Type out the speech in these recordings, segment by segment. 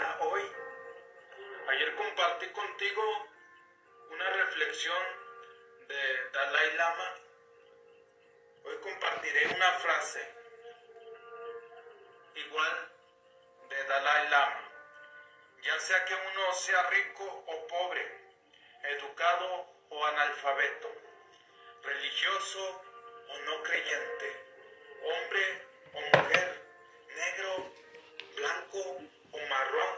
hoy. Ayer compartí contigo una reflexión de Dalai Lama. Hoy compartiré una frase igual de Dalai Lama. Ya sea que uno sea rico o pobre, educado o analfabeto, religioso o no creyente, hombre o mujer, negro, blanco marrón.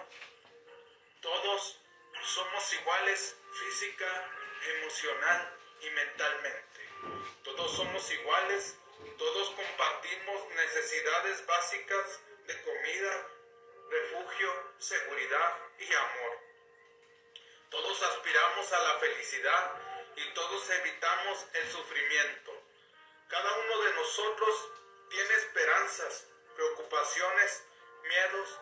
Todos somos iguales física, emocional y mentalmente. Todos somos iguales, todos compartimos necesidades básicas de comida, refugio, seguridad y amor. Todos aspiramos a la felicidad y todos evitamos el sufrimiento. Cada uno de nosotros tiene esperanzas, preocupaciones, miedos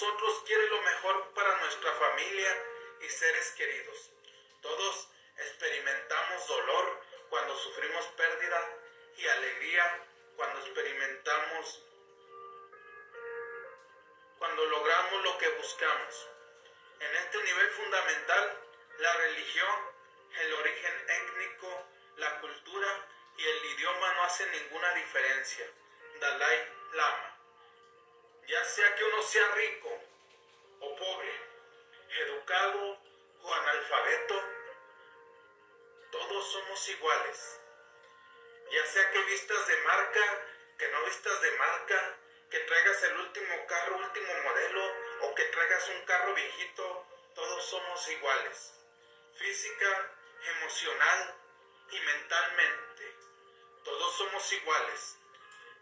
nosotros quiere lo mejor para nuestra familia y seres queridos. Todos experimentamos dolor cuando sufrimos pérdida y alegría cuando experimentamos, cuando logramos lo que buscamos. En este nivel fundamental, la religión, el origen étnico, la cultura y el idioma no hacen ninguna diferencia. Dalai Lama. Ya sea que uno sea rico o pobre, educado o analfabeto, todos somos iguales. Ya sea que vistas de marca, que no vistas de marca, que traigas el último carro, último modelo, o que traigas un carro viejito, todos somos iguales. Física, emocional y mentalmente. Todos somos iguales.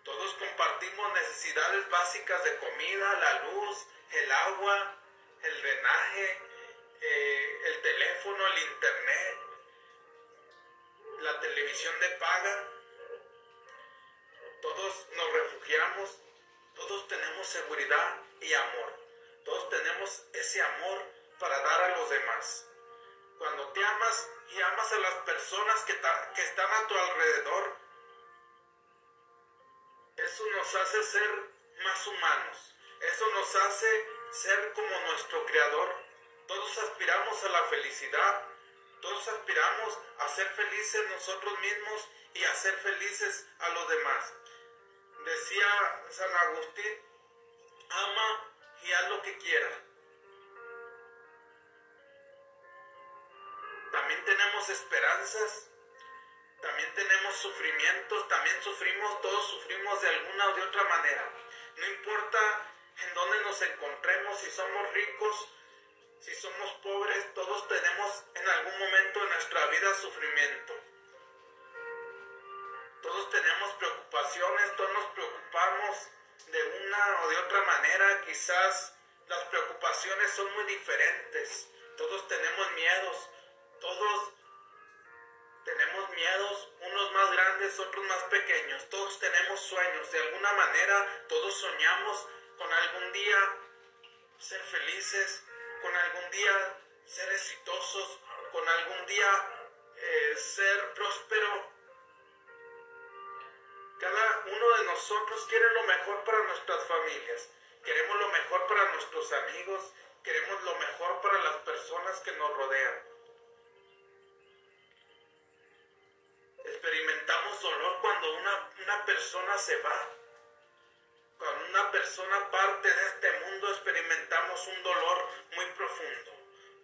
Todos compartimos necesidades básicas de comida, la luz, el agua, el drenaje, eh, el teléfono, el internet, la televisión de paga. Todos nos refugiamos, todos tenemos seguridad y amor. Todos tenemos ese amor para dar a los demás. Cuando te amas y amas a las personas que, que están a tu alrededor, eso nos hace ser más humanos. Eso nos hace ser como nuestro Creador. Todos aspiramos a la felicidad. Todos aspiramos a ser felices nosotros mismos y a ser felices a los demás. Decía San Agustín, ama y haz lo que quieras. También tenemos esperanzas también tenemos sufrimientos, también sufrimos, todos sufrimos de alguna o de otra manera. No importa en dónde nos encontremos, si somos ricos, si somos pobres, todos tenemos en algún momento de nuestra vida sufrimiento. Todos tenemos preocupaciones, todos nos preocupamos de una o de otra manera, quizás las preocupaciones son muy diferentes, todos tenemos miedos, todos tenemos miedos, unos más grandes, otros más pequeños. Todos tenemos sueños. De alguna manera, todos soñamos con algún día ser felices, con algún día ser exitosos, con algún día eh, ser próspero. Cada uno de nosotros quiere lo mejor para nuestras familias. Queremos lo mejor para nuestros amigos. Queremos lo mejor para las personas que nos rodean. Experimentamos dolor cuando una, una persona se va. Cuando una persona parte de este mundo experimentamos un dolor muy profundo.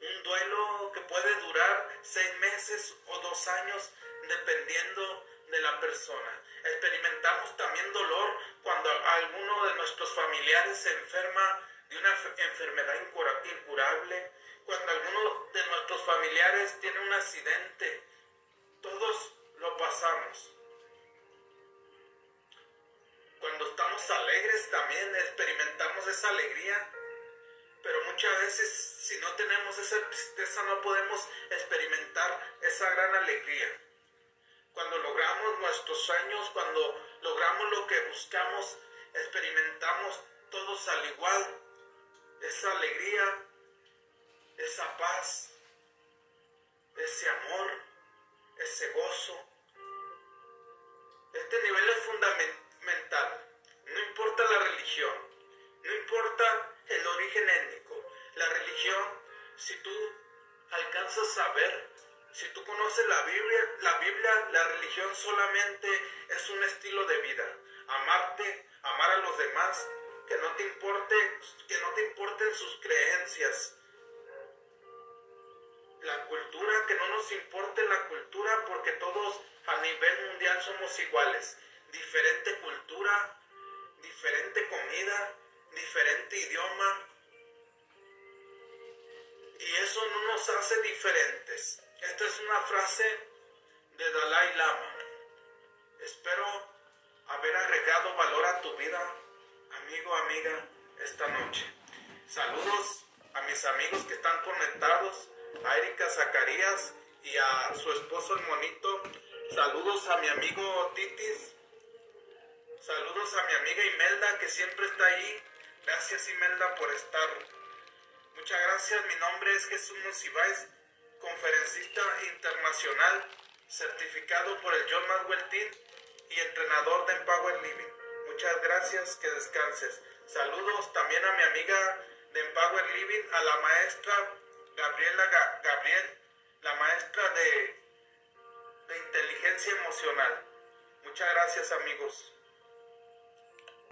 Un duelo que puede durar seis meses o dos años dependiendo de la persona. Experimentamos también dolor cuando alguno de nuestros familiares se enferma de una enfermedad incurable, cuando alguno de nuestros familiares tiene un accidente. Todos lo pasamos. Cuando estamos alegres también experimentamos esa alegría, pero muchas veces si no tenemos esa tristeza no podemos experimentar esa gran alegría. Cuando logramos nuestros sueños, cuando logramos lo que buscamos, experimentamos todos al igual esa alegría, esa paz, ese amor, si tú alcanzas a ver, si tú conoces la Biblia, la Biblia, la religión solamente es un estilo de vida. Amarte, amar a los demás, que no te importe, que no te importen sus creencias. La cultura, que no nos importe la cultura porque todos a nivel mundial somos iguales. Diferente cultura, diferente comida, diferente idioma. Y eso no nos hace diferentes. Esta es una frase de Dalai Lama. Espero haber agregado valor a tu vida, amigo, amiga, esta noche. Saludos a mis amigos que están conectados, a Erika Zacarías y a su esposo el monito. Saludos a mi amigo Titis. Saludos a mi amiga Imelda que siempre está ahí. Gracias Imelda por estar. Muchas gracias. Mi nombre es Jesús Monsiváis, conferencista internacional, certificado por el John Maxwell y entrenador de Empower Living. Muchas gracias, que descanses. Saludos también a mi amiga de Empower Living, a la maestra Gabriela Gabriel, la maestra de, de inteligencia emocional. Muchas gracias amigos.